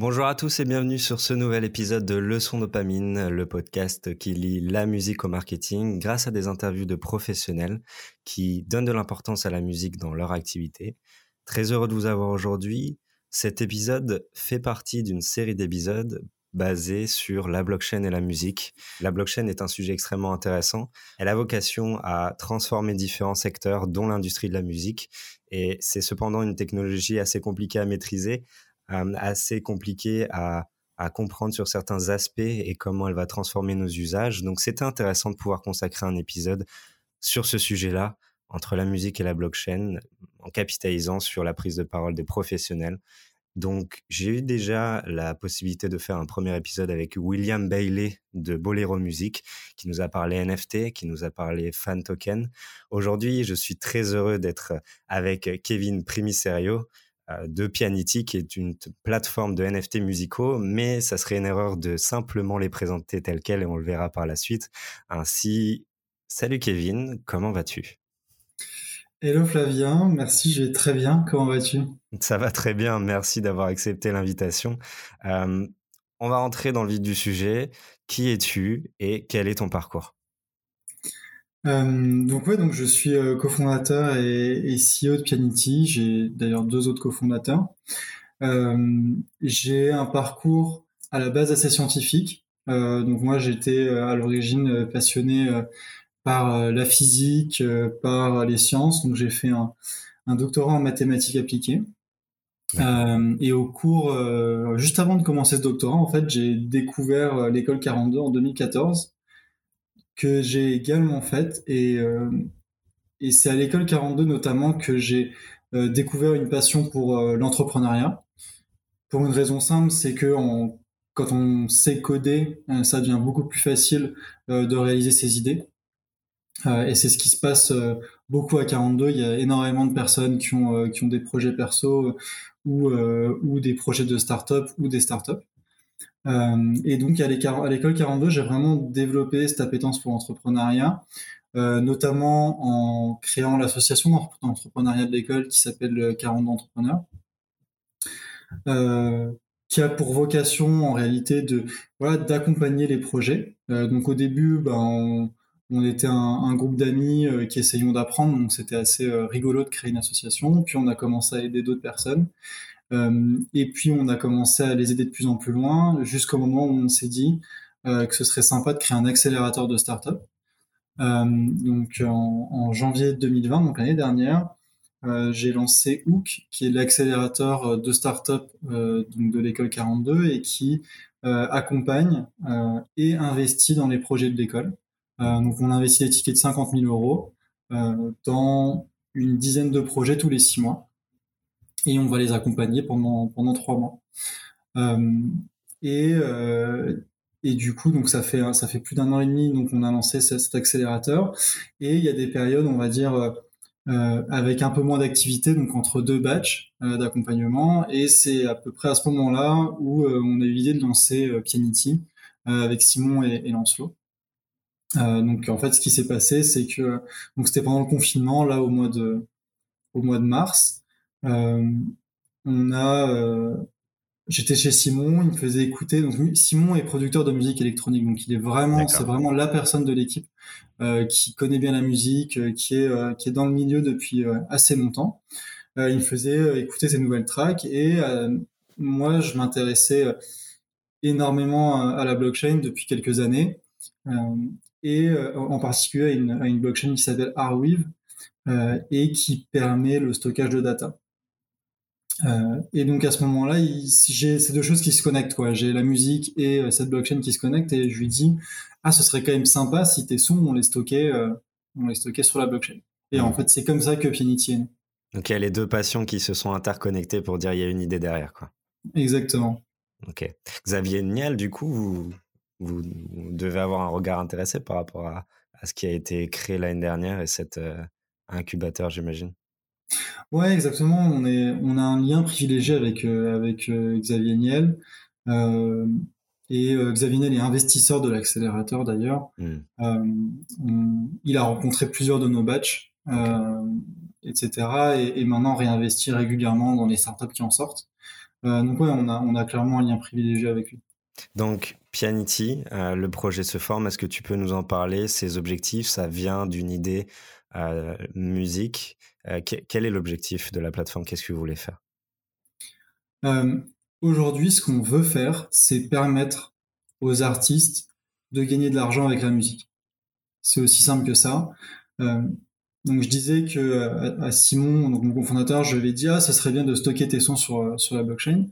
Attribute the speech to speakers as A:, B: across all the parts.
A: Bonjour à tous et bienvenue sur ce nouvel épisode de Leçon dopamine, le podcast qui lie la musique au marketing grâce à des interviews de professionnels qui donnent de l'importance à la musique dans leur activité. Très heureux de vous avoir aujourd'hui. Cet épisode fait partie d'une série d'épisodes basée sur la blockchain et la musique. La blockchain est un sujet extrêmement intéressant. Elle a vocation à transformer différents secteurs, dont l'industrie de la musique. Et c'est cependant une technologie assez compliquée à maîtriser, assez compliquée à, à comprendre sur certains aspects et comment elle va transformer nos usages. Donc c'était intéressant de pouvoir consacrer un épisode sur ce sujet-là, entre la musique et la blockchain, en capitalisant sur la prise de parole des professionnels donc, j'ai eu déjà la possibilité de faire un premier épisode avec William Bailey de Bolero Music, qui nous a parlé NFT, qui nous a parlé fan token. Aujourd'hui, je suis très heureux d'être avec Kevin Primiserio euh, de Pianity, qui est une plateforme de NFT musicaux, mais ça serait une erreur de simplement les présenter tels quels et on le verra par la suite. Ainsi, salut Kevin, comment vas-tu?
B: Hello Flavien, merci, je vais très bien. Comment vas-tu?
A: Ça va très bien, merci d'avoir accepté l'invitation. Euh, on va rentrer dans le vif du sujet. Qui es-tu et quel est ton parcours?
B: Euh, donc ouais, donc je suis euh, cofondateur et, et, CEO de Pianity. J'ai d'ailleurs deux autres cofondateurs. j'ai un parcours à la base assez scientifique. donc moi, j'étais à l'origine passionné par euh, la physique, euh, par les sciences. Donc j'ai fait un, doctorat en mathématiques appliquées. Euh, et au cours, juste avant de commencer ce doctorat, en fait, j'ai découvert l'école 42 en 2014, que j'ai également faite. Et, et c'est à l'école 42 notamment que j'ai découvert une passion pour l'entrepreneuriat. Pour une raison simple, c'est que quand on sait coder, ça devient beaucoup plus facile de réaliser ses idées. Euh, et c'est ce qui se passe euh, beaucoup à 42. Il y a énormément de personnes qui ont, euh, qui ont des projets perso ou, ou des projets de start-up ou des start-up. Et donc, à l'école 42, j'ai vraiment développé cette appétence pour l'entrepreneuriat, notamment en créant l'association d'entrepreneuriat de l'école qui s'appelle 42 Entrepreneurs. qui a pour vocation en réalité de voilà d'accompagner les projets. donc au début, ben, on, était un, groupe d'amis euh, qui essayions d'apprendre, donc c'était assez euh, rigolo de créer une association. Puis on a commencé à aider d'autres personnes. Euh, et puis on a commencé à les aider de plus en plus loin, jusqu'au moment où on s'est dit que ce serait sympa de créer un accélérateur de start-up. donc en, janvier 2020, donc l'année dernière, j'ai lancé Hook, qui est l'accélérateur de start-up de l'école 42 et qui accompagne et investit dans les projets de l'école. Euh, donc on investit des tickets de 50 000 euros euh, dans une dizaine de projets tous les six mois et on va les accompagner pendant pendant trois mois. Euh, et et du coup, donc ça fait ça fait plus d'un an et demi, donc on a lancé cet, accélérateur. Et il y a des périodes, on va dire, euh, avec un peu moins d'activité, donc entre deux batchs euh, d'accompagnement. Et c'est à peu près à ce moment-là où on a eu l'idée de lancer Pianity avec Simon et, et Lancelot. Euh, donc en fait, ce qui s'est passé, c'est que donc c'était pendant le confinement, là au mois de au mois de mars, euh, on a euh, j'étais chez Simon, il me faisait écouter. Donc Simon est producteur de musique électronique, donc il est vraiment c'est vraiment la personne de l'équipe euh, qui connaît bien la musique, euh, qui est euh, qui est dans le milieu depuis assez longtemps. il me faisait écouter ses nouvelles tracks et moi je m'intéressais énormément à, à la blockchain depuis quelques années. Euh, et euh, en particulier à une, à une blockchain qui s'appelle Arweave euh, et qui permet le stockage de data. Euh, et donc à ce moment-là, j'ai ces deux choses qui se connectent. quoi. J'ai la musique et cette blockchain qui se connectent et je lui dis ah ce serait quand même sympa si tes sons on les stockait on les stockait sur la blockchain. Et en fait c'est comme ça que Pianity est né.
A: Donc il y a les deux passions qui se sont interconnectées pour dire il y a une idée derrière quoi.
B: Exactement.
A: Ok. Xavier Niel, du coup, vous, devez avoir un regard intéressé par rapport à, ce qui a été créé l'année dernière et cet euh, incubateur, j'imagine.
B: Ouais, exactement. On, est, on a un lien privilégié avec, euh, avec euh, Xavier Niel. et Xavier Niel est investisseur de l'accélérateur d'ailleurs. Hmm. il a rencontré plusieurs de nos batchs, etc. Et, et, maintenant réinvestit régulièrement dans les startups qui en sortent. donc ouais, on a, on a clairement un lien privilégié avec lui.
A: Donc, Pianity, le projet se forme. Est-ce que tu peux nous en parler? Ses objectifs, ça vient d'une idée musique. quel est l'objectif de la plateforme? Qu'est-ce que vous voulez faire?
B: Aujourd'hui, ce qu'on veut faire, c'est permettre aux artistes de gagner de l'argent avec la musique. C'est aussi simple que ça. Euh, donc je disais que euh, à, Simon, donc mon cofondateur, je lui ai dit ah ça serait bien de stocker tes sons sur euh, sur la blockchain.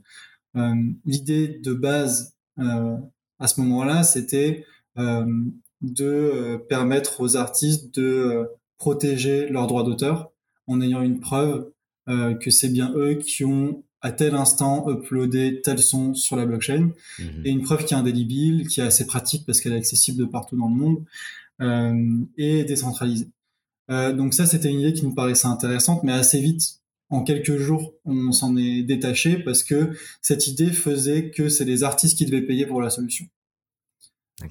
B: L'idée de base à ce moment-là, c'était de permettre aux artistes de protéger leurs droits d'auteur en ayant une preuve que c'est bien eux qui ont à tel instant uploadé tel son sur la blockchain mhm. et une preuve qui est indélébile, qui est assez pratique parce qu'elle est accessible de partout dans le monde euh, et décentralisée. Euh, donc ça, c'était une idée qui nous paraissait intéressante, mais assez vite, en quelques jours, on s'en est détaché parce que cette idée faisait que c'est les artistes qui devaient payer pour la solution.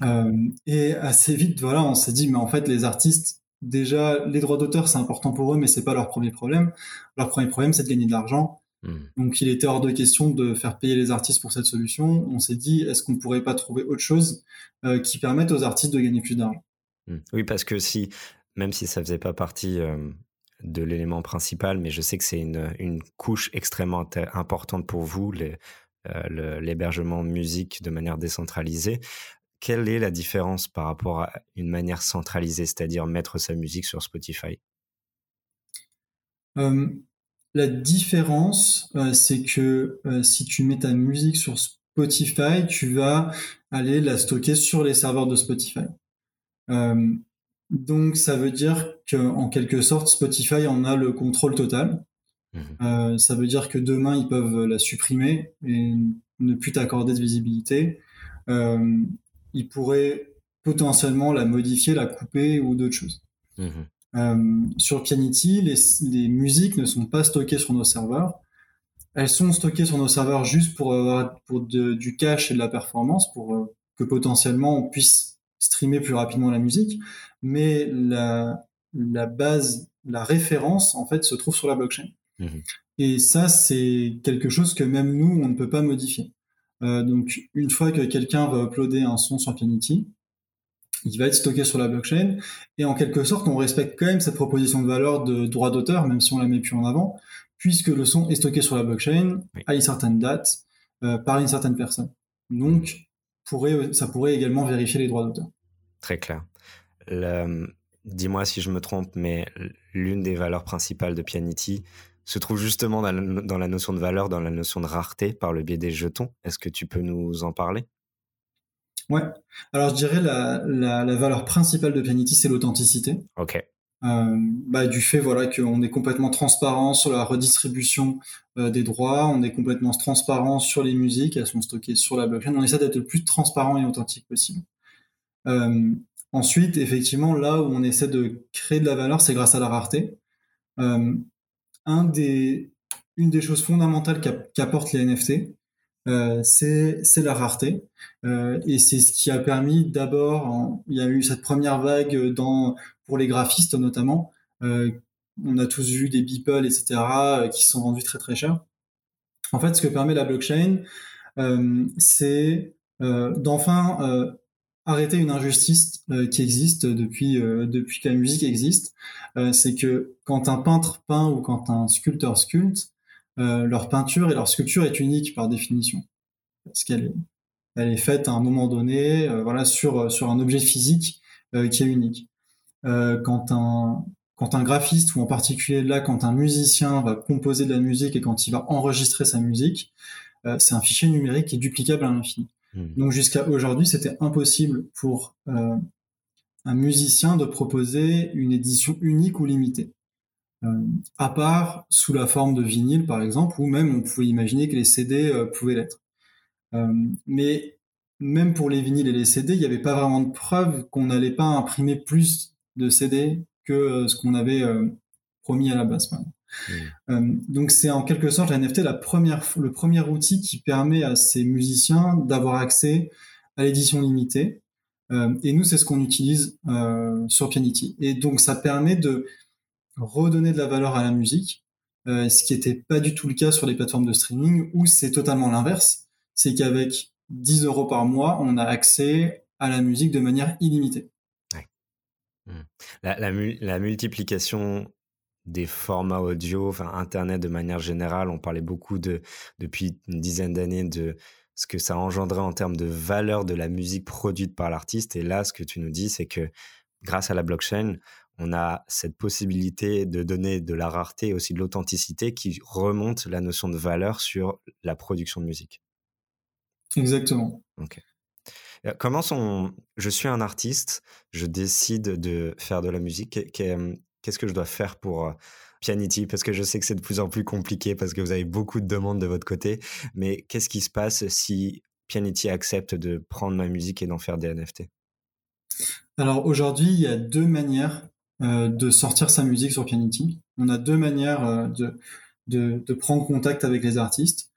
B: Euh, et assez vite, voilà, on s'est dit, mais en fait, les artistes, déjà, les droits d'auteur, c'est important pour eux, mais c'est pas leur premier problème. Leur premier problème, c'est de gagner de l'argent. Hmm. Donc il était hors de question de faire payer les artistes pour cette solution. On s'est dit, est-ce qu'on ne pourrait pas trouver autre chose euh, qui permette aux artistes de gagner plus d'argent?
A: Hmm. Oui, parce que si, même si ça faisait pas partie euh, de l'élément principal, mais je sais que c'est une, couche extrêmement importante pour vous, euh, l'hébergement musique de manière décentralisée. Quelle est la différence par rapport à une manière centralisée, c'est-à-dire mettre sa musique sur Spotify?
B: La différence, euh, c'est que euh, si tu mets ta musique sur Spotify, tu vas aller la stocker sur les serveurs de Spotify. Donc ça veut dire qu'en quelque sorte, Spotify en a le contrôle total. Mhm. ça veut dire que demain, ils peuvent la supprimer et ne plus t'accorder de visibilité. Ils pourraient potentiellement la modifier, la couper ou d'autres choses. Mhm. Euh, sur Pianity, les, musiques ne sont pas stockées sur nos serveurs. Elles sont stockées sur nos serveurs juste pour du cache et de la performance, pour euh, que potentiellement on puisse streamer plus rapidement la musique. Mais la, la base, la référence, en fait, se trouve sur la blockchain. Mhm. Et ça, c'est quelque chose que même nous, on ne peut pas modifier. Euh, donc, une fois que quelqu'un va uploader un son sur Pianity, il va être stocké sur la blockchain. Et en quelque sorte, on respecte quand même cette proposition de valeur de droit d'auteur, même si on la met plus en avant, puisque le son est stocké sur la blockchain à une certaine date euh, par une certaine personne. Donc, pourrait, ça pourrait également vérifier les droits d'auteur.
A: Très clair. Dis-moi si je me trompe, mais l'une des valeurs principales de Pianity se trouve justement dans la notion de valeur, dans la notion de rareté par le biais des jetons. Est-ce que tu peux nous en parler?
B: Ouais. Alors je dirais la, la, la valeur principale de Pianity, c'est l'authenticité.
A: Ok.
B: Euh, bah, du fait voilà qu'on est complètement transparent sur la redistribution euh, des droits, on est complètement transparent sur les musiques, elles sont stockées sur la blockchain. On essaie d'être le plus transparent et authentique possible. Euh, ensuite, effectivement, là où on essaie de créer de la valeur, c'est grâce à la rareté. Des, une des choses fondamentales qu'apportent les NFT, euh, c'est la rareté. Euh, et c'est ce qui a permis d'abord, il y a eu cette première vague pour les graphistes notamment. Euh, on a tous vu des Beeple, etc., qui sont vendus très très cher. En fait, ce que permet la blockchain, c'est d'enfin arrêter une injustice qui existe depuis depuis que la musique existe. c'est que quand un peintre peint ou quand un sculpteur sculpte, euh, leur peinture et leur sculpture est unique par définition, parce qu'elle est, elle est faite à un moment donné, euh, voilà, sur euh, sur un objet physique qui est unique. quand un quand un graphiste ou en particulier là, quand un musicien va composer de la musique et quand il va enregistrer sa musique, c'est un fichier numérique qui est duplicable à l'infini. Hmm. Donc jusqu'à aujourd'hui, c'était impossible pour un musicien de proposer une édition unique ou limitée. Euh, à part sous la forme de vinyle par exemple, ou même on pouvait imaginer que les CD euh, pouvaient l'être. Euh, mais même pour les vinyles et les CD, il n'y avait pas vraiment de preuve qu'on n'allait pas imprimer plus de CD que ce qu'on avait promis à la base. Mmh. donc c'est en quelque sorte la NFT la première, le premier outil qui permet à ces musiciens d'avoir accès à l'édition limitée. et nous, c'est ce qu'on utilise sur Pianity. Et donc ça permet de redonner de la valeur à la musique ce qui n'était pas du tout le cas sur les plateformes de streaming, où c'est totalement l'inverse. C'est qu'avec 10 euros par mois, on a accès à la musique de manière illimitée.
A: Mmh. La, multiplication des formats audio, enfin Internet de manière générale, on parlait beaucoup de, depuis une dizaine d'années de ce que ça engendrait en termes de valeur de la musique produite par l'artiste. Et là, ce que tu nous dis, c'est que grâce à la blockchain, on a cette possibilité de donner de la rareté et aussi de l'authenticité qui remonte la notion de valeur sur la production de musique.
B: Exactement.
A: Ok. Euh, comment son... Je suis un artiste, je décide de faire de la musique. Qu'est-ce que je dois faire pour euh, Pianity? Parce que je sais que c'est de plus en plus compliqué parce que vous avez beaucoup de demandes de votre côté. Mais qu'est-ce qui se passe si Pianity accepte de prendre ma musique et d'en faire des NFT
B: Alors aujourd'hui, il y a deux manières euh, de sortir sa musique sur Pianity. On a deux manières de, de, prendre contact avec les artistes.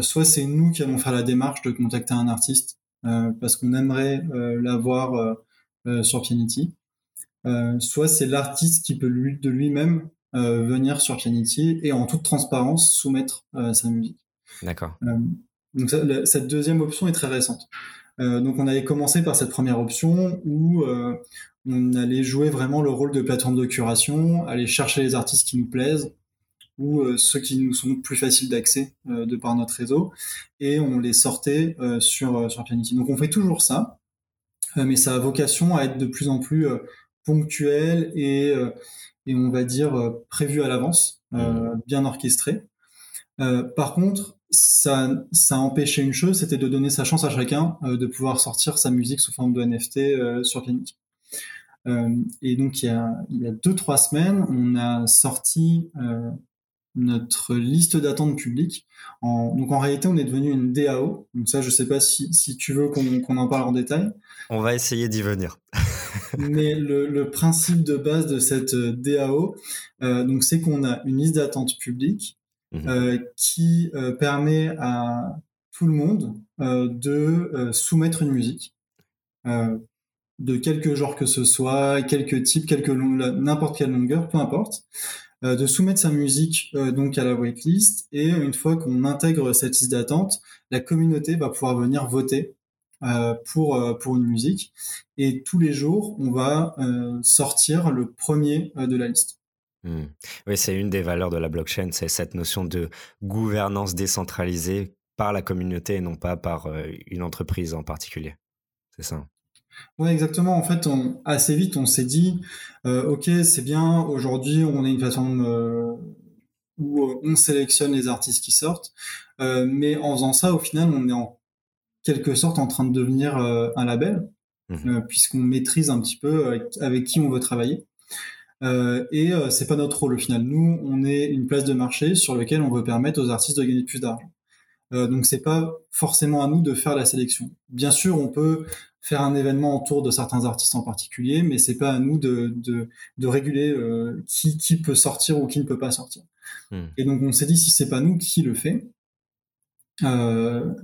B: soit c'est nous qui allons faire la démarche de contacter un artiste euh, parce qu'on aimerait euh, l'avoir euh, sur Pianity. Soit c'est l'artiste qui peut lui, de lui-même venir sur Pianity et en toute transparence soumettre sa musique.
A: D'accord.
B: donc cette deuxième option est très récente. donc on avait commencé par cette première option où on allait jouer vraiment le rôle de plateforme de curation, aller chercher les artistes qui nous plaisent, ou euh, ceux qui nous sont plus faciles d'accès euh, de par notre réseau, et on les sortait euh, sur, sur Pianity. Donc on fait toujours ça, mais ça a vocation à être de plus en plus ponctuel et, et on va dire prévu à l'avance, mmh. bien orchestré. par contre, ça, ça a empêché une chose, c'était de donner sa chance à chacun de pouvoir sortir sa musique sous forme de NFT sur Pianity. et donc il y a, il y a deux trois semaines, on a sorti notre liste d'attente publique. En, donc en réalité, on est devenu une DAO. Donc ça, je sais pas si, si tu veux qu'on en parle en détail.
A: On va essayer d'y venir.
B: Mais le, le, principe de base de cette euh, DAO, euh, donc c'est qu'on a une liste d'attente publique mmh euh, qui euh, permet à tout le monde de soumettre une musique de quelque genre que ce soit, quelques types, quelque n'importe quelle longueur, peu importe. Euh, de soumettre sa musique euh, donc à la waitlist et une fois qu'on intègre cette liste d'attente, la communauté va pouvoir venir voter euh, pour pour une musique et tous les jours on va sortir le premier de la liste.
A: Hmm. Oui, c'est une des valeurs de la blockchain, c'est cette notion de gouvernance décentralisée par la communauté et non pas par une entreprise en particulier. C'est ça.
B: Oui, exactement. En fait, on, assez vite, on s'est dit, euh, ok, c'est bien. Aujourd'hui, on est une façon euh, où euh, on sélectionne les artistes qui sortent, mais en faisant ça, au final, on est en quelque sorte en train de devenir un label, mmh puisqu'on maîtrise un petit peu avec, qui on veut travailler. et c'est pas notre rôle au final. Nous, on est une place de marché sur lequel on veut permettre aux artistes de gagner plus d'argent. Euh, donc c'est pas forcément à nous de faire la sélection. Bien sûr, on peut faire un événement autour de certains artistes en particulier, mais c'est pas à nous de, de, de réguler euh, qui, qui peut sortir ou qui ne peut pas sortir. Hmm. Et donc on s'est dit si c'est pas nous qui le fait, euh,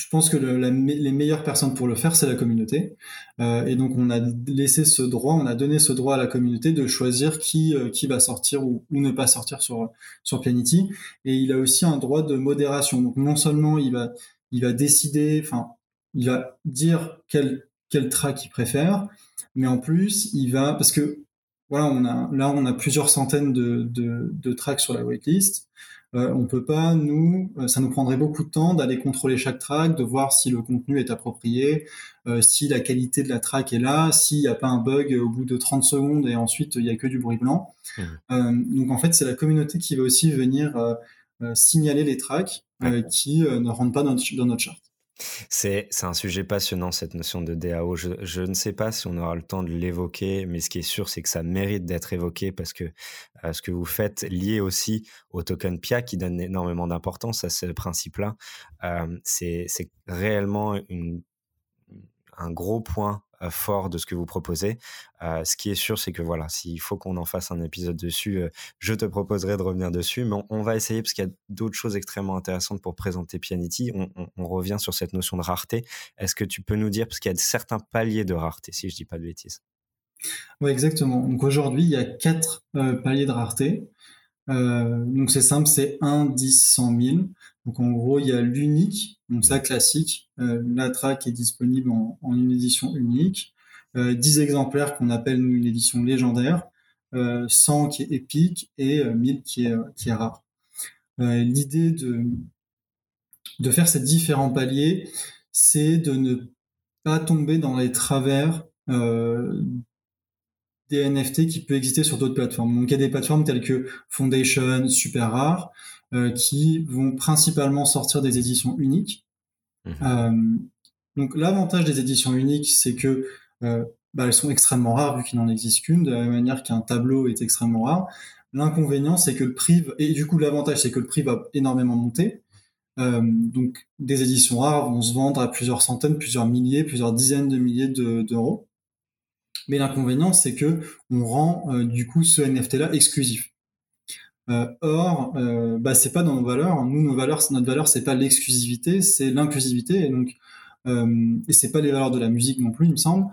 B: je pense que les meilleures personnes pour le faire, c'est la communauté. Euh, et donc, on a laissé ce droit, on a donné ce droit à la communauté de choisir qui, euh, qui va sortir ou, ne pas sortir sur, sur Pianity. Et il a aussi un droit de modération. Donc, non seulement il va, il va décider, enfin, il va dire quel, quel track il préfère, mais en plus, il va, parce que voilà, on a, là, on a plusieurs centaines de, de, de tracks sur la waitlist. Euh, on peut pas, nous, euh, ça nous prendrait beaucoup de temps d'aller contrôler chaque track, de voir si le contenu est approprié, euh, si la qualité de la track est là, s'il n'y a pas un bug au bout de 30 secondes et ensuite il n'y a que du bruit blanc. Mmh. donc en fait, c'est la communauté qui va aussi venir signaler les tracks qui ne rentrent pas dans, dans notre charte.
A: C'est un sujet passionnant, cette notion de DAO. Je, ne sais pas si on aura le temps de l'évoquer, mais ce qui est sûr, c'est que ça mérite d'être évoqué parce que euh, ce que vous faites lié aussi au token PIA qui donne énormément d'importance à ce principe-là, euh, c'est réellement une, un gros point fort de ce que vous proposez. Euh, ce qui est sûr, c'est que voilà, s'il faut qu'on en fasse un épisode dessus, euh, je te proposerai de revenir dessus. Mais on, va essayer parce qu'il y a d'autres choses extrêmement intéressantes pour présenter Pianity. On, revient sur cette notion de rareté. Est-ce que tu peux nous dire, parce qu'il y a certains paliers de rareté, si je dis pas de bêtises?
B: Oui, exactement. Donc aujourd'hui, il y a quatre paliers de rareté. donc c'est simple, c'est 1, 10, 100 000. Donc en gros, il y a l'unique, donc ça classique. la track est disponible en, une édition unique. 10 exemplaires qu'on appelle une édition légendaire. 100 qui est épique et 1000 qui est, qui est rare. L'idée de, faire ces différents paliers, c'est de ne pas tomber dans les travers euh, des NFT qui peut exister sur d'autres plateformes. Donc il y a des plateformes telles que Foundation, Super Rare, euh, qui vont principalement sortir des éditions uniques. Mhm. Euh, donc l'avantage des éditions uniques, c'est que bah, elles sont extrêmement rares vu qu'il n'en existe qu'une, de la même manière qu'un tableau est extrêmement rare. L'inconvénient, c'est que le prix, et du coup l'avantage, c'est que le prix va énormément monter. Euh, donc, des éditions rares vont se vendre à plusieurs centaines, plusieurs milliers, plusieurs dizaines de milliers d'euros. Mais l'inconvénient, c'est que on rend euh, du coup ce NFT-là exclusif. Euh, or, bah, c'est pas dans nos valeurs. Nous, nos valeurs, notre valeur, c'est pas l'exclusivité, c'est l'inclusivité. Et donc, et c'est pas les valeurs de la musique non plus, il me semble.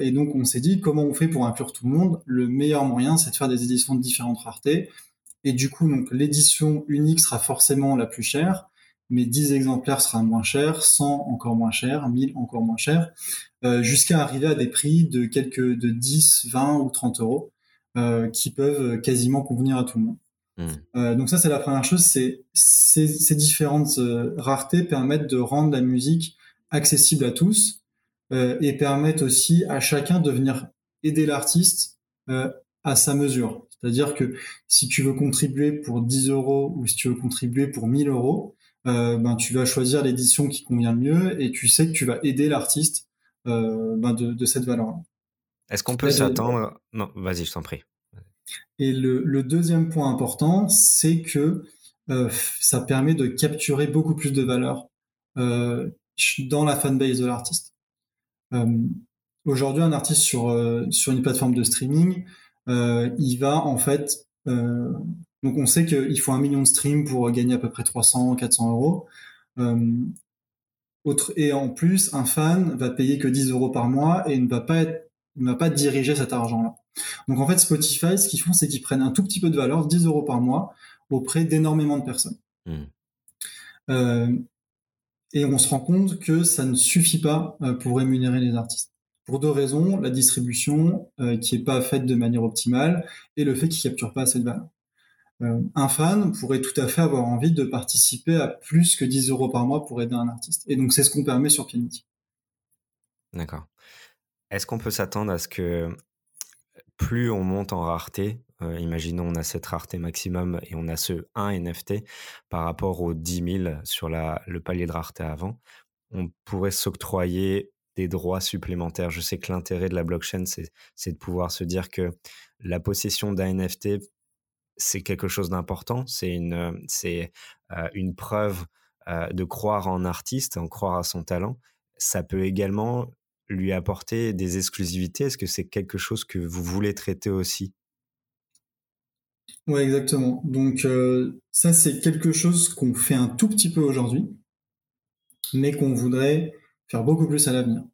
B: et donc, on s'est dit comment on fait pour inclure tout le monde? Le meilleur moyen, c'est de faire des éditions de différentes raretés. Et du coup, donc l'édition unique sera forcément la plus chère mais 10 exemplaires sera moins cher, 100 encore moins cher, 1000 encore moins cher, euh, jusqu'à arriver à des prix de quelques de 10, 20 ou 30 euros euh, qui peuvent quasiment convenir à tout le monde. Hmm. Euh, donc ça c'est la première chose, c'est ces, différentes raretés permettent de rendre la musique accessible à tous et permettent aussi à chacun de venir aider l'artiste à sa mesure. C'est-à-dire que si tu veux contribuer pour 10 euros ou si tu veux contribuer pour 1000 euros, euh, ben, tu vas choisir l'édition qui convient le mieux et tu sais que tu vas aider l'artiste euh, ben de, cette valeur.
A: Est-ce qu'on peut s'attendre Non, vas-y, je t'en prie.
B: Et le, deuxième point important, c'est que euh, ça permet de capturer beaucoup plus de valeur dans la fanbase de l'artiste. Aujourd'hui, un artiste sur, une plateforme de streaming, il va en fait donc on sait qu'il faut un million de streams pour gagner à peu près 300, 400 euros. Euh, et en plus, un fan va payer que 10 euros par mois et ne va pas être, ne va pas diriger cet argent-là. Donc en fait, Spotify, ce qu'ils font, c'est qu'ils prennent un tout petit peu de valeur, 10 euros par mois, auprès d'énormément de personnes. Hmm. Euh, et on se rend compte que ça ne suffit pas euh, pour rémunérer les artistes. Pour deux raisons, la distribution qui n'est pas faite de manière optimale et le fait qu'ils ne capturent pas assez de valeur. Euh, un fan pourrait tout à fait avoir envie de participer à plus que 10 euros par mois pour aider un artiste. Et donc, c'est ce qu'on permet sur Pianity.
A: D'accord. Est-ce qu'on peut s'attendre à ce que plus on monte en rareté, euh, imaginons on a cette rareté maximum et on a ce 1 NFT par rapport aux 10 000 sur la, le palier de rareté avant, on pourrait s'octroyer des droits supplémentaires. Je sais que l'intérêt de la blockchain, c'est de pouvoir se dire que la possession d'un NFT c'est quelque chose d'important. C'est une, euh, une preuve euh, de croire en artiste, en croire à son talent. Ça peut également lui apporter des exclusivités? Est-ce que c'est quelque chose que vous voulez traiter aussi?
B: Oui, exactement. Donc ça, c'est quelque chose qu'on fait un tout petit peu aujourd'hui, mais qu'on voudrait faire beaucoup plus à l'avenir.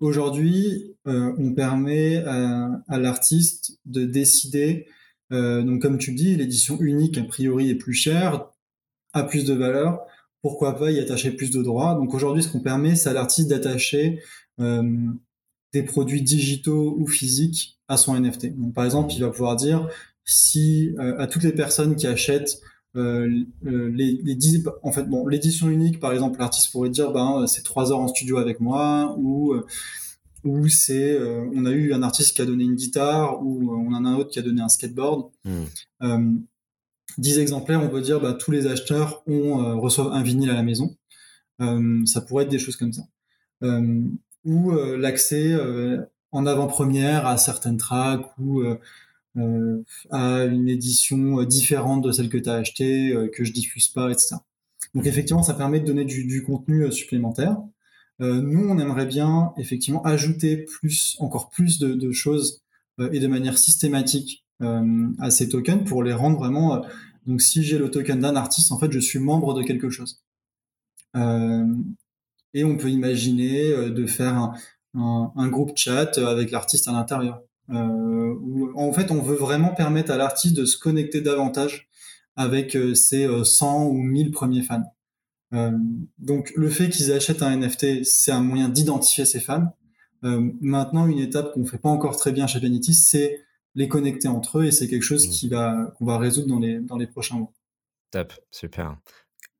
B: aujourd'hui, on permet à l'artiste de décider euh, donc comme tu dis, l'édition unique a priori est plus chère, a plus de valeur. Pourquoi pas y attacher plus de droits? Donc aujourd'hui, ce qu'on permet, c'est à l'artiste d'attacher euh, des produits digitaux ou physiques à son NFT. Donc, par exemple, il va pouvoir dire si euh, à toutes les personnes qui achètent les, les en fait bon l'édition unique par exemple l'artiste pourrait dire ben c'est trois heures en studio avec moi ou où c'est euh, on a eu un artiste qui a donné une guitare ou euh, on en a un autre qui a donné un skateboard. Hmm. Euh, 10 exemplaires, on peut dire bah, tous les acheteurs ont, euh, reçoivent un vinyle à la maison. ça pourrait être des choses comme ça. Ou l'accès en avant-première à certaines tracks ou à une édition différente de celle que tu as achetée, que je diffuse pas, etc. Donc effectivement, ça permet de donner du, du contenu supplémentaire. Euh, nous, on aimerait bien effectivement ajouter plus, encore plus de, choses euh, et de manière systématique euh, à ces tokens pour les rendre vraiment. donc, si j'ai le token d'un artiste, en fait, je suis membre de quelque chose. Et on peut imaginer de faire un, groupe chat avec l'artiste à l'intérieur. où, en fait, on veut vraiment permettre à l'artiste de se connecter davantage avec ses 100 ou 1000 premiers fans. donc, le fait qu'ils achètent un NFT, c'est un moyen d'identifier ses fans. maintenant, une étape qu'on fait pas encore très bien chez Vanity, c'est les connecter entre eux et c'est quelque chose mmh. qui va qu'on va résoudre dans les dans les prochains mois.
A: Top, super.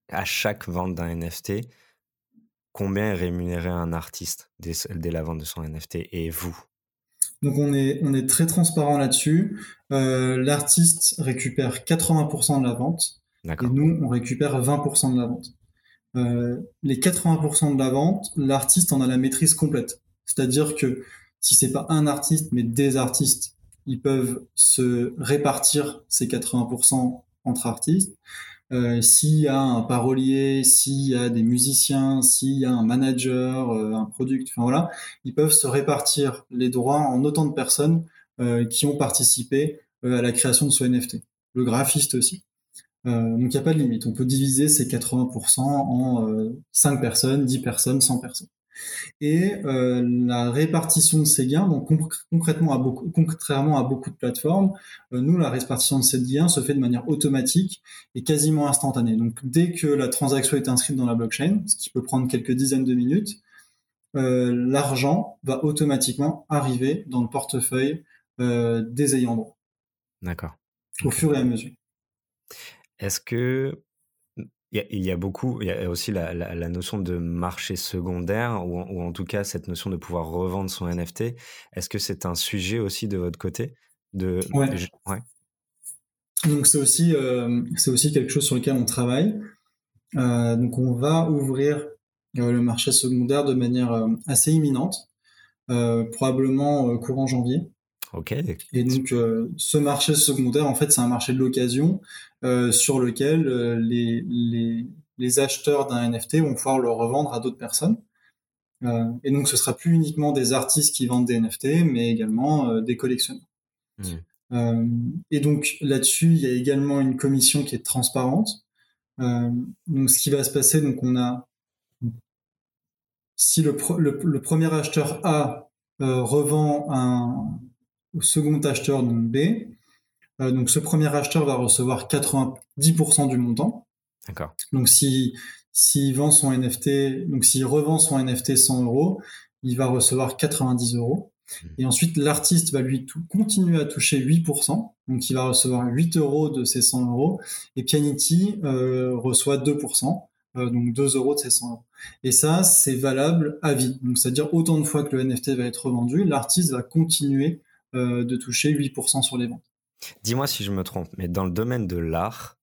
A: À chaque vente d'un NFT, combien est rémunéré un artiste dès, la vente de son NFT et vous?
B: Donc on est on est très transparent là-dessus. Euh, l'artiste récupère 80% de la vente et nous on récupère 20% de la vente. Euh, les 80% de la vente, l'artiste en a la maîtrise complète. C'est-à-dire que si c'est pas un artiste mais des artistes ils peuvent se répartir ces 80% entre artistes. Euh, s'il y a un parolier, s'il y a des musiciens, s'il y a un manager, euh, un product, enfin voilà, ils peuvent se répartir les droits en autant de personnes euh, qui ont participé à la création de ce NFT. Le graphiste aussi. donc il n'y a pas de limite. On peut diviser ces 80% en 5 personnes, 10 personnes, 100 personnes. Et euh, la répartition de ces gains, donc concrètement, à beaucoup, contrairement à beaucoup de plateformes, euh, nous, la répartition de ces gains se fait de manière automatique et quasiment instantanée. Donc dès que la transaction est inscrite dans la blockchain, ce qui peut prendre quelques dizaines de minutes, euh, l'argent va automatiquement arriver dans le portefeuille des ayants droit.
A: D'accord.
B: Au fur et à mesure.
A: Est-ce que il y, a, beaucoup, il y a aussi la, la, notion de marché secondaire, ou, ou, en tout cas cette notion de pouvoir revendre son NFT. Est-ce que c'est un sujet aussi de votre côté de...
B: Ouais. Donc c'est aussi, euh, c'est aussi quelque chose sur lequel on travaille. Euh, donc on va ouvrir euh, le marché secondaire de manière assez imminente, probablement courant janvier.
A: Ok.
B: Et donc, euh, ce marché secondaire, en fait, c'est un marché de l'occasion euh, sur lequel euh, les, les, les, acheteurs d'un NFT vont pouvoir le revendre à d'autres personnes. et donc, ce sera plus uniquement des artistes qui vendent des NFT, mais également des collectionneurs. Mmh. et donc, là-dessus, il y a également une commission qui est transparente. donc, ce qui va se passer, donc, on a si le, le premier acheteur A revend un, au second acheteur, donc B. Euh, donc ce premier acheteur va recevoir 90% du montant.
A: D'accord.
B: Donc si s'il vend son NFT, donc s'il revend son NFT 100 euros, il va recevoir 90 euros. Mmh. Et ensuite, l'artiste va lui tout, continuer à toucher 8%, donc il va recevoir 8 euros de ses 100 euros, et Pianity euh, reçoit 2%, euh, donc 2 euros de ses 100 euros. Et ça, c'est valable à vie. Donc, c'est-à-dire autant de fois que le NFT va être revendu, l'artiste va continuer de toucher 8% sur les ventes.
A: Dis-moi si je me trompe, mais dans le domaine de l'art,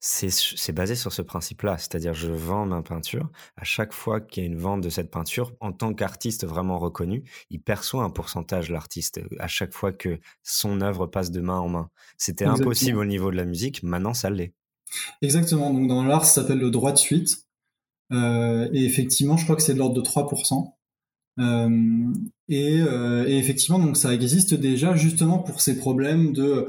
A: c'est basé sur ce principe-là, c'est-à-dire je vends ma peinture, à chaque fois qu'il y a une vente de cette peinture, en tant qu'artiste vraiment reconnu, il perçoit un pourcentage, l'artiste, à chaque fois que son œuvre passe de main en main. C'était impossible au niveau de la musique, maintenant ça l'est.
B: Exactement, donc dans l'art, ça s'appelle le droit de suite, euh, et effectivement, je crois que c'est de l'ordre de 3%. Euh, et, euh, et, effectivement, donc ça existe déjà justement pour ces problèmes de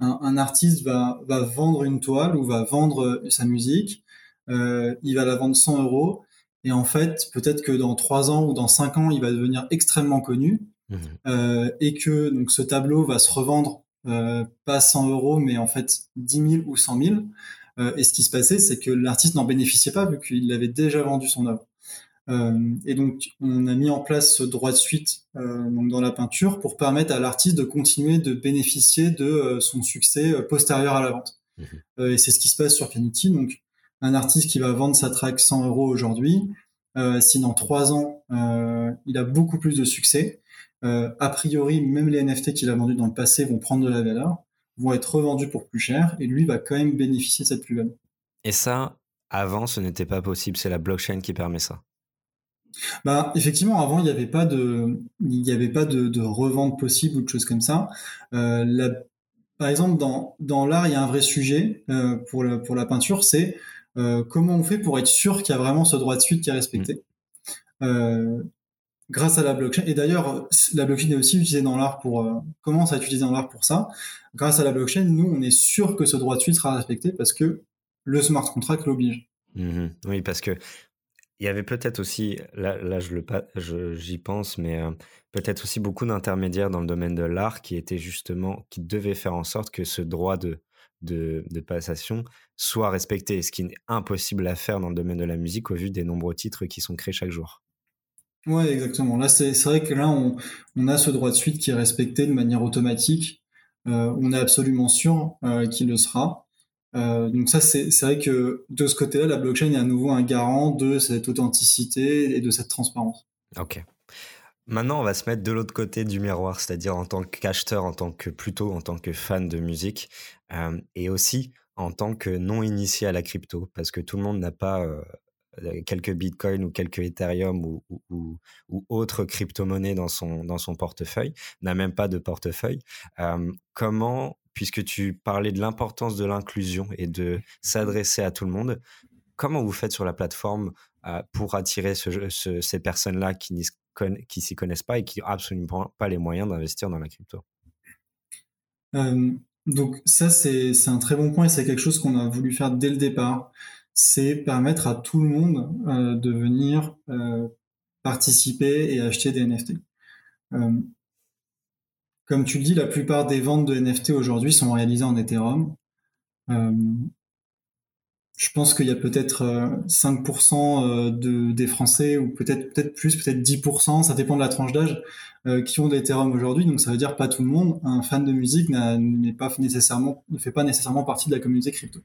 B: un, un artiste va, va vendre une toile ou va vendre sa musique, euh, il va la vendre 100 euros, et en fait, peut-être que dans trois ans ou dans cinq ans, il va devenir extrêmement connu, mmh. euh, et que donc ce tableau va se revendre euh, pas 100 euros, mais en fait 10 000 ou 100 000. Euh, et ce qui se passait, c'est que l'artiste n'en bénéficiait pas vu qu'il avait déjà vendu son œuvre. Euh, et donc, on a mis en place ce droit de suite euh, donc dans la peinture pour permettre à l'artiste de continuer de bénéficier de euh, son succès postérieur à la vente. Mmh. et c'est ce qui se passe sur Pianity. Donc, un artiste qui va vendre sa track 100 euros aujourd'hui, si dans trois ans il a beaucoup plus de succès, a priori, même les NFT qu'il a vendus dans le passé vont prendre de la valeur, vont être revendus pour plus cher, et lui va quand même bénéficier de cette plus-value.
A: Et ça, avant, ce n'était pas possible. C'est la blockchain qui permet ça.
B: Bah, effectivement, avant, il n'y avait pas de, il y avait pas de, de, revente possible ou de choses comme ça. Euh, la, par exemple, dans, dans l'art, il y a un vrai sujet euh, pour, la, pour la peinture, c'est euh, comment on fait pour être sûr qu'il y a vraiment ce droit de suite qui est respecté. Mmh. Grâce à la blockchain. Et d'ailleurs, la blockchain est aussi utilisée dans l'art pour, commence à être utilisée dans l'art pour ça. Grâce à la blockchain, nous, on est sûr que ce droit de suite sera respecté parce que le smart contract l'oblige.
A: Mmh oui, parce que il y avait peut-être aussi, là, là j'y pense, mais euh, peut-être aussi beaucoup d'intermédiaires dans le domaine de l'art qui étaient justement, qui devaient faire en sorte que ce droit de, passation soit respecté, ce qui est impossible à faire dans le domaine de la musique au vu des nombreux titres qui sont créés chaque jour.
B: Ouais, exactement. Là, c'est vrai que là, on, on, a ce droit de suite qui est respecté de manière automatique. Euh, on est absolument sûr euh, qu'il le sera. Euh, donc ça, c'est vrai que de ce côté-là, la blockchain est à nouveau un garant de cette authenticité et de cette transparence.
A: Ok. Maintenant, on va se mettre de l'autre côté du miroir, c'est-à-dire en tant qu'acheteur, en tant que plutôt en tant que fan de musique, euh, et aussi en tant que non initié à la crypto, parce que tout le monde n'a pas euh, quelques bitcoins ou quelques Ethereum ou, ou, autres crypto-monnaies dans son, dans son portefeuille, n'a même pas de portefeuille. Comment puisque tu parlais de l'importance de l'inclusion et de s'adresser à tout le monde. Comment vous faites sur la plateforme euh, pour attirer ces personnes-là qui ne s'y connaissent pas et qui n'ont absolument pas les moyens d'investir dans la crypto?
B: Euh, Donc ça, c'est un très bon point et c'est quelque chose qu'on a voulu faire dès le départ. C'est permettre à tout le monde euh, de venir participer et acheter des NFT. Comme tu le dis, la plupart des ventes de NFT aujourd'hui sont réalisées en Ethereum. Euh, je pense qu'il y a peut-être 5% euh, euh, de, des Français, ou peut-être plus, peut-être 10%, ça dépend de la tranche d'âge, qui ont d'Ethereum aujourd'hui. Donc ça veut dire pas tout le monde. Un fan de musique pas nécessairement, ne fait pas nécessairement partie de la communauté crypto.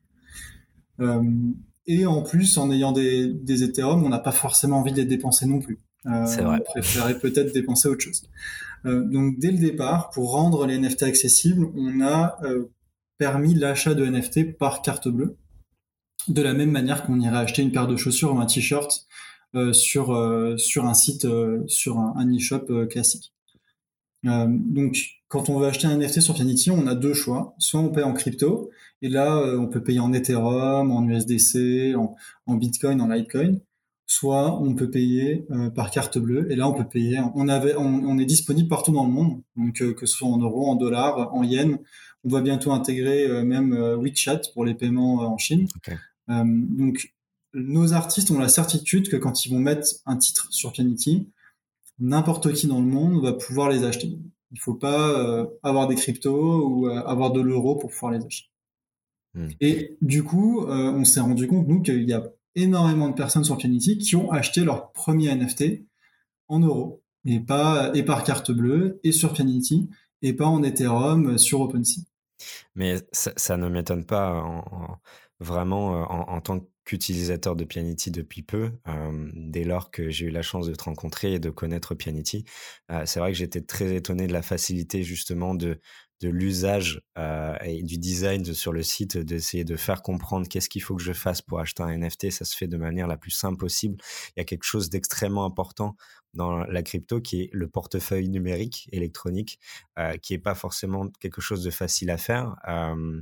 B: et en plus, en ayant des, des Ethereum, on n'a pas forcément envie de les dépenser non plus.
A: C'est vrai.
B: On préférerait peut-être dépenser autre chose. Euh, donc dès le départ, pour rendre les NFT accessibles, on a euh, permis l'achat de NFT par carte bleue, de la même manière qu'on irait acheter une paire de chaussures ou un t-shirt euh, sur, sur un site, sur un, e-shop classique. donc quand on veut acheter un NFT sur Fianity, on a deux choix. Soit on paye en crypto, et là on peut payer en Ethereum, en USDC, en, en Bitcoin, en Litecoin soit on peut payer euh, par carte bleue. Et là, on peut payer. On avait, on, est disponible partout dans le monde, donc euh, que ce soit en euros, en dollars, en yens. On va bientôt intégrer euh, même WeChat pour les paiements en Chine. donc, nos artistes ont la certitude que quand ils vont mettre un titre sur Pianity, n'importe qui dans le monde va pouvoir les acheter. Il ne faut pas avoir des cryptos ou avoir de l'euro pour pouvoir les acheter. Hmm. Et du coup, on s'est rendu compte, nous, qu'il y a énormément de personnes sur Pianity qui ont acheté leur premier NFT en euros et pas et par carte bleue et sur Pianity et pas en Ethereum sur OpenSea.
A: Mais ça, ne m'étonne pas vraiment euh, en, tant qu'utilisateur de Pianity depuis peu, euh, dès lors que j'ai eu la chance de te rencontrer et de connaître Pianity. Euh, c'est vrai que j'étais très étonné de la facilité justement de, de l'usage euh, et du design sur le site, d'essayer de faire comprendre qu'est-ce qu'il faut que je fasse pour acheter un NFT. Ça se fait de manière la plus simple possible. Il y a quelque chose d'extrêmement important dans la crypto qui est le portefeuille numérique électronique, euh, qui est pas forcément quelque chose de facile à faire. Euh,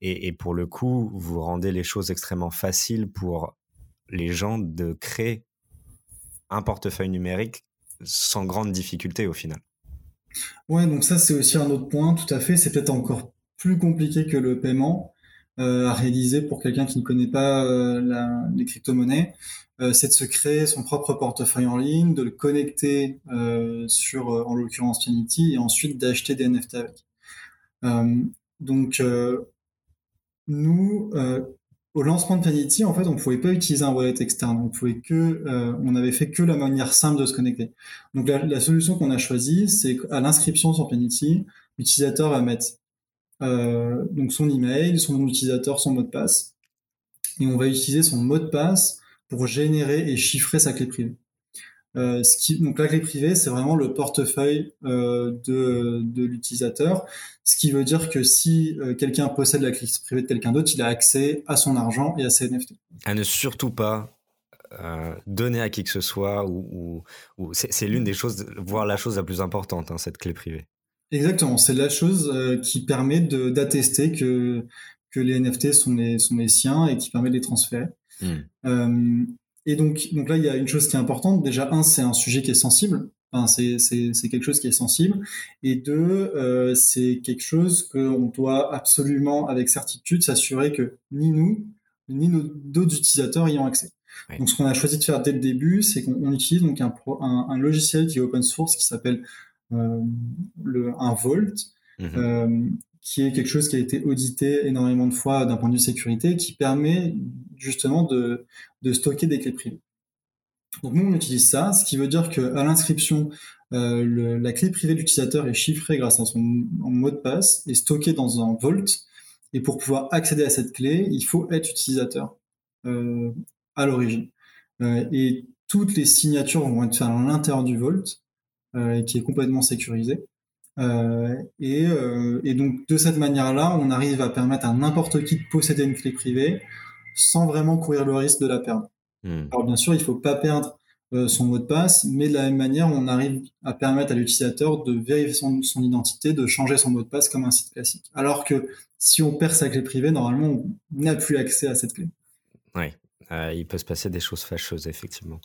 A: et, et pour le coup, vous rendez les choses extrêmement faciles pour les gens de créer un portefeuille numérique sans grande difficulté au final.
B: Ouais, donc ça c'est aussi un autre point, tout à fait. C'est peut-être encore plus compliqué que le paiement euh, à réaliser pour quelqu'un qui ne connaît pas euh, les crypto-monnaies. Euh, c'est de se créer son propre portefeuille en ligne, de le connecter sur, en l'occurrence, Fianity, et ensuite d'acheter des NFT avec. donc, nous, au lancement de Planety, en fait, on pouvait pas utiliser un wallet externe. On pouvait que, euh, on avait fait que la manière simple de se connecter. Donc la, solution qu'on a choisie, c'est qu'à l'inscription sur Planety, l'utilisateur va mettre euh, donc son email, son nom d'utilisateur, son mot de passe, et on va utiliser son mot de passe pour générer et chiffrer sa clé privée. Euh, ce qui, donc la clé privée, c'est vraiment le portefeuille euh, de, de l'utilisateur, ce qui veut dire que si euh, quelqu'un possède la clé privée de quelqu'un d'autre, il a accès à son argent et à ses NFT.
A: À ne surtout pas donner à qui que ce soit, ou, ou, c'est l'une des choses, voire la chose la plus importante, hein, cette clé privée.
B: Exactement, c'est la chose qui permet d'attester que, que les NFT sont les, sont les siens et qui permet de les transférer. Hmm. Et donc, donc là, il y a une chose qui est importante. Déjà, un, c'est un sujet qui est sensible. Enfin, c'est, quelque chose qui est sensible. Et deux, euh, c'est quelque chose qu'on doit absolument, avec certitude, s'assurer que ni nous, ni nos, d'autres utilisateurs y ont accès. Donc, ce qu'on a choisi de faire dès le début, c'est qu'on utilise donc un, un, logiciel qui est open source qui s'appelle euh, un Vault, mmh euh, qui est quelque chose qui a été audité énormément de fois d'un point de vue sécurité, qui permet justement de, de stocker des clés privées. Donc nous, on utilise ça, ce qui veut dire qu'à l'inscription, euh, la clé privée de l'utilisateur est chiffrée grâce à son mot de passe et stockée dans un vault. Et pour pouvoir accéder à cette clé, il faut être utilisateur euh, à l'origine. Euh, et toutes les signatures vont être faites à l'intérieur du vault, euh, qui est complètement sécurisé. Euh, et, euh, et, donc de cette manière-là, on arrive à permettre à n'importe qui de posséder une clé privée sans vraiment courir le risque de la perdre. Hmm. Alors bien sûr, il ne faut pas perdre euh, son mot de passe, mais de la même manière, on arrive à permettre à l'utilisateur de vérifier son, son, identité, de changer son mot de passe comme un site classique. Alors que si on perd sa clé privée, normalement, on n'a plus accès à cette clé.
A: Oui, euh, il peut se passer des choses fâcheuses, effectivement.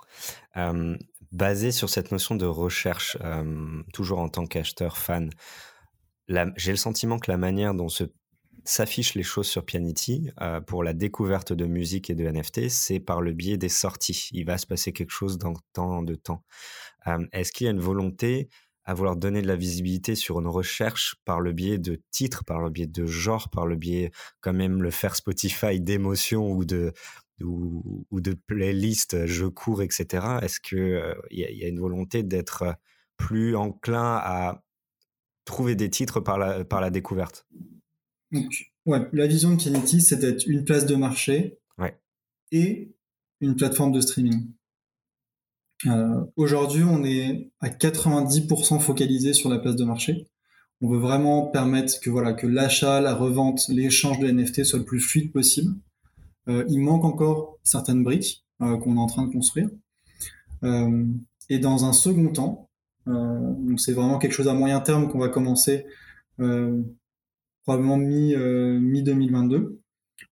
A: Euh, basé sur cette notion de recherche, euh, toujours en tant qu'acheteur fan, j'ai le sentiment que la manière dont s'affichent les choses sur Pianity euh, pour la découverte de musique et de NFT, c'est par le biais des sorties. Il va se passer quelque chose dans tant de temps. Euh, est-ce qu'il y a une volonté à vouloir donner de la visibilité sur une recherche par le biais de titres, par le biais de genre, par le biais quand même le faire Spotify d'émotions ou de ou, de playlists, je cours, etc. Est-ce qu'il euh, y, a une volonté d'être plus enclin à trouver des titres par la, par la découverte?
B: Donc, ouais, la vision de Kinety, c'est d'être une place de marché et une plateforme de streaming. Euh, Aujourd'hui, on est à 90% focalisé sur la place de marché. On veut vraiment permettre que voilà que l'achat, la revente, l'échange de NFT soit le plus fluide possible. Euh, il manque encore certaines briques euh, qu'on est en train de construire. Euh, et dans un second temps, c'est vraiment quelque chose à moyen terme qu'on va commencer probablement mi, mi 2022,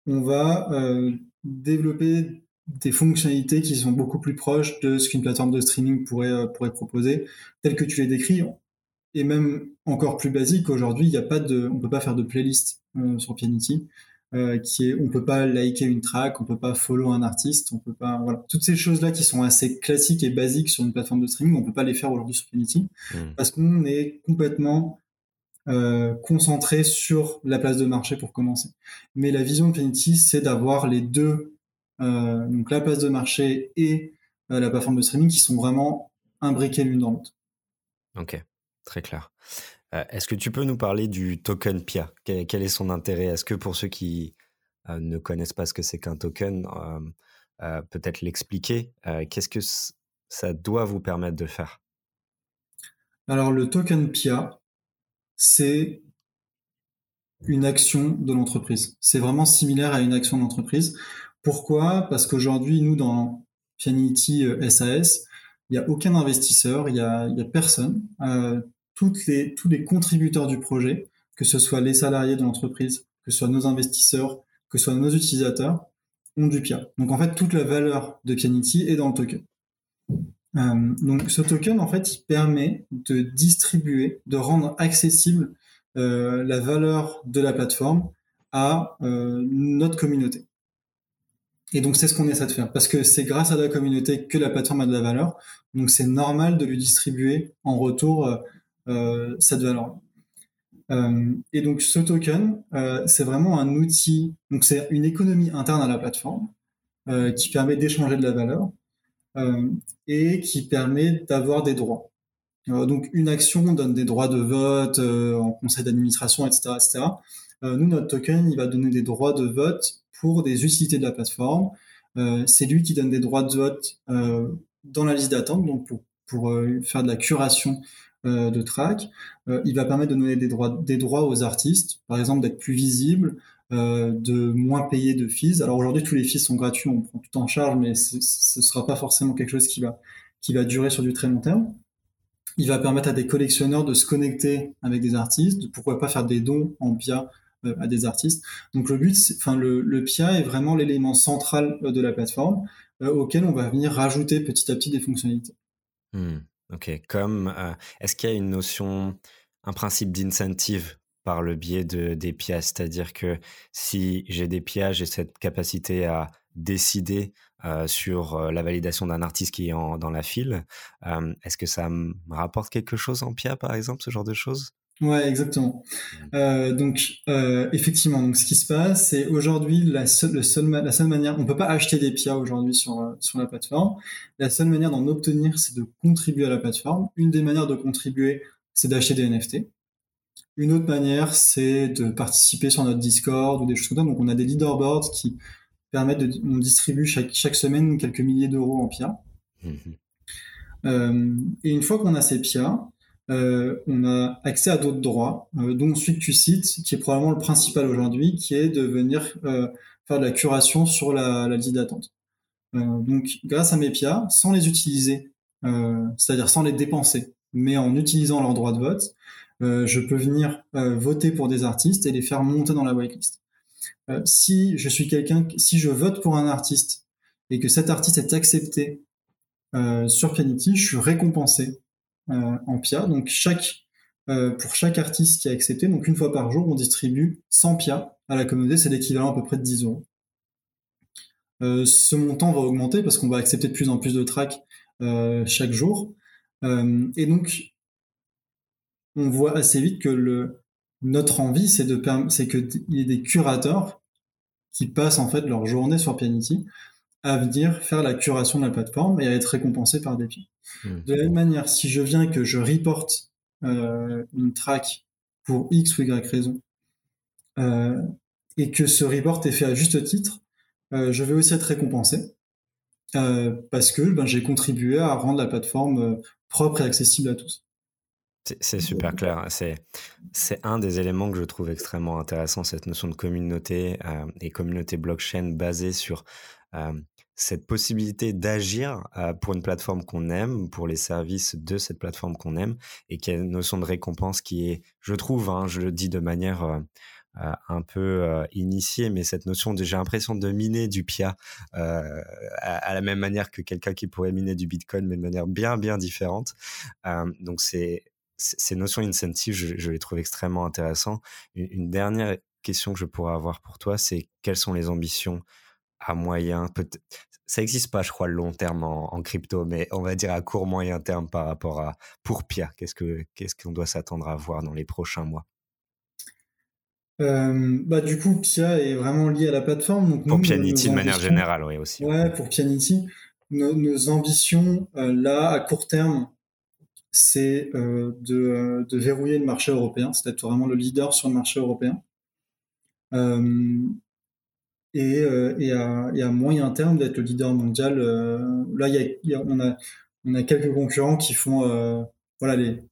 B: on va développer des fonctionnalités qui sont beaucoup plus proches de ce qu'une plateforme de streaming pourrait, proposer, telles que tu les décris, et même encore plus basique. Aujourd'hui, il n'y peut pas faire de playlist sur Pianity, euh, qui est, on peut pas liker une track, on peut pas follow un artiste, on peut pas, voilà, toutes ces choses-là qui sont assez classiques et basiques sur une plateforme de streaming, on peut pas les faire aujourd'hui sur Pianity, mmh. parce qu'on est complètement euh, concentré sur la place de marché pour commencer. Mais la vision de Plenty, c'est d'avoir les deux, euh, donc la place de marché et euh, la plateforme de streaming qui sont vraiment imbriquées l'une dans l'autre.
A: Ok, très clair. Est-ce que tu peux nous parler du token PIA? Quel, est son intérêt? Est-ce que pour ceux qui ne connaissent pas ce que c'est qu'un token, peut-être l'expliquer Qu'est-ce que ça doit vous permettre de faire?
B: Alors le token PIA, c'est une action de l'entreprise. C'est vraiment similaire à une action d'entreprise. Pourquoi? Parce qu'aujourd'hui, nous, dans Pianity SAS, euh, il n'y a aucun investisseur, il n'y a, personne. Euh, tous les contributeurs du projet, que ce soit les salariés de l'entreprise, que ce soit nos investisseurs, que ce soit nos utilisateurs, ont du PIA. Donc en fait, toute la valeur de Pianity est dans le token. Euh, donc ce token, en fait, il permet de distribuer, de rendre accessible euh, la valeur de la plateforme à euh, notre communauté. Et donc c'est ce qu'on essaie de faire, parce que c'est grâce à la communauté que la plateforme a de la valeur. Donc c'est normal de lui distribuer en retour cette valeur. et donc ce token, c'est vraiment un outil, donc c'est une économie interne à la plateforme qui permet d'échanger de la valeur euh, et qui permet d'avoir des droits. Euh, donc une action donne des droits de vote euh, en conseil d'administration, etc., etc. nous, notre token, il va donner des droits de vote pour des utilités de la plateforme. c'est lui qui donne des droits de vote dans la liste d'attente, donc pour faire de la curation de track. il va permettre de donner des droits, des droits aux artistes, par exemple d'être plus visible, euh, de moins payer de fees. Alors aujourd'hui, tous les fees sont gratuits, on prend tout en charge, mais ce ne sera pas forcément quelque chose qui va, qui va durer sur du très long terme. Il va permettre à des collectionneurs de se connecter avec des artistes, de pourquoi pas faire des dons en PIA euh, à des artistes. Donc le but, enfin le, PIA est vraiment l'élément central euh, de la plateforme auquel on va venir rajouter petit à petit des fonctionnalités.
A: Hmm, ok, comme est-ce qu'il y a une notion, un principe d'incentive par le biais de, des pièces? C'est-à-dire que si j'ai des pièces, j'ai cette capacité à décider sur la validation d'un artiste qui est dans la file. Est-ce que ça me rapporte quelque chose en PIA, par exemple, ce genre de choses?
B: Ouais, exactement. Mmh. Euh, donc, euh, effectivement, donc ce qui se passe, c'est aujourd'hui la seule, le seul, la seule manière, on peut pas acheter des PIA aujourd'hui sur euh, sur la plateforme. La seule manière d'en obtenir, c'est de contribuer à la plateforme. Une des manières de contribuer, c'est d'acheter des NFT. Une autre manière, c'est de participer sur notre Discord ou des choses comme ça. Donc, on a des leaderboards qui permettent de, on distribue chaque chaque semaine quelques milliers d'euros en PIA. Mmh euh, et une fois qu'on a ces PIA, euh, on a accès à d'autres droits, euh, dont celui que tu cites, qui est probablement le principal aujourd'hui, qui est de venir euh, faire de la curation sur la, la liste d'attente. donc, grâce à Mepia, sans les utiliser, c'est-à-dire sans les dépenser, mais en utilisant leurs droits de vote, je peux venir voter pour des artistes et les faire monter dans la whitelist. si je suis quelqu'un, si je vote pour un artiste et que cet artiste est accepté sur Pianity, je suis récompensé euh, en PIA. Donc chaque euh, pour chaque artiste qui a accepté, donc une fois par jour, on distribue 100 PIA à la communauté, c'est l'équivalent à peu près de 10 euros. Euh, ce montant va augmenter parce qu'on va accepter de plus en plus de tracks chaque jour. et donc, on voit assez vite que notre envie, c'est de c'est qu'il y ait des curateurs qui passent en fait leur journée sur Pianity à venir faire la curation de la plateforme et à être récompensés par des PIA. Hmm. De la même manière, si je viens que je reporte euh, une track pour X ou Y raison, euh, et que ce report est fait à juste titre, euh, je vais aussi être récompensé parce que ben, j'ai contribué à rendre la plateforme propre et accessible à tous.
A: C'est super clair. C'est un des éléments que je trouve extrêmement intéressant, cette notion de communauté et communauté blockchain basée sur cette possibilité d'agir pour une plateforme qu'on aime, pour les services de cette plateforme qu'on aime, et qui a une notion de récompense qui est, je trouve, hein, je le dis de manière un peu initiée, mais cette notion de j'ai l'impression de miner du PIA à, la même manière que quelqu'un qui pourrait miner du Bitcoin, mais de manière bien, bien différente. donc c'est ces notions incentives, je, les trouve extrêmement intéressantes. une dernière question que je pourrais avoir pour toi, c'est quelles sont les ambitions à moyen, ça n'existe pas, je crois, le long terme en, crypto, mais on va dire à court moyen terme par rapport à pour Pia. Qu'est-ce que qu'est-ce qu'on doit s'attendre à voir dans les prochains mois?
B: Euh, bah du coup, Pia est vraiment lié à la plateforme. Donc
A: pour Pianity de manière générale, oui aussi.
B: Ouais, pour Pianity, nos, ambitions euh, là à court terme, c'est euh, de, de, verrouiller le marché européen, c'est d'être vraiment le leader sur le marché européen. Et, euh, et, à, et, à, moyen terme d'être le leader mondial. Euh, là, y y a, on, a, on a quelques concurrents qui font, euh, voilà, les,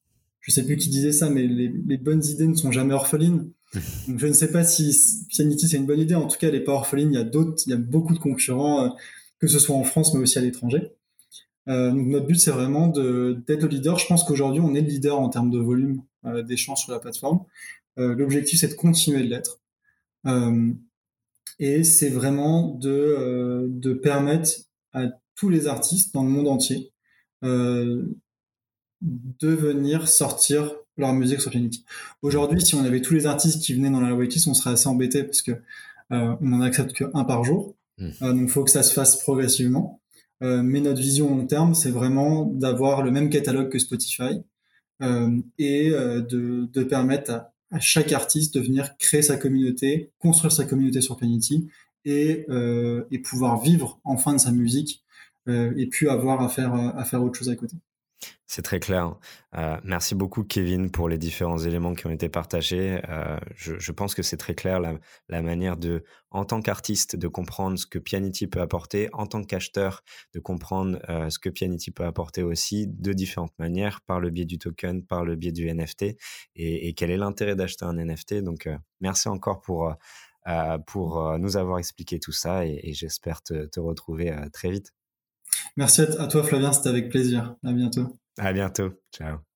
B: je sais plus qui disait ça, mais les, les bonnes idées ne sont jamais orphelines. Donc, je ne sais pas si Pianity c'est une bonne idée. En tout cas, elle n'est pas orpheline. Il y a d'autres, il y a beaucoup de concurrents, que ce soit en France, mais aussi à l'étranger. Euh, donc notre but, c'est vraiment d'être le leader. Je pense qu'aujourd'hui, on est le leader en termes de volume euh, d'échanges sur la plateforme. L'objectif, c'est de continuer de l'être. Euh, et c'est vraiment de, euh, de permettre à tous les artistes dans le monde entier euh, de venir sortir leur musique sur Pianity. Aujourd'hui, si on avait tous les artistes qui venaient dans la waitlist, on serait assez embêté parce que euh, on en accepte qu'un par jour. Hmm. Euh, donc, il faut que ça se fasse progressivement. Euh, mais notre vision long terme, c'est vraiment d'avoir le même catalogue que Spotify euh, et de, de permettre à à chaque artiste de venir créer sa communauté, construire sa communauté sur Planety et, euh, et pouvoir vivre enfin de sa musique euh, et puis avoir à faire, à faire autre chose à côté.
A: C'est très clair. Euh, merci beaucoup, Kevin, pour les différents éléments qui ont été partagés. Euh, je, pense que c'est très clair la, manière de, en tant qu'artiste, de comprendre ce que Pianity peut apporter, en tant qu'acheteur, de comprendre euh, ce que Pianity peut apporter aussi de différentes manières, par le biais du token, par le biais du NFT, et, quel est l'intérêt d'acheter un NFT. Donc, merci encore pour, pour nous avoir expliqué tout ça, et, j'espère te, retrouver très vite.
B: Merci à toi, Flavien, c'était avec plaisir. À bientôt.
A: À bientôt. Ciao.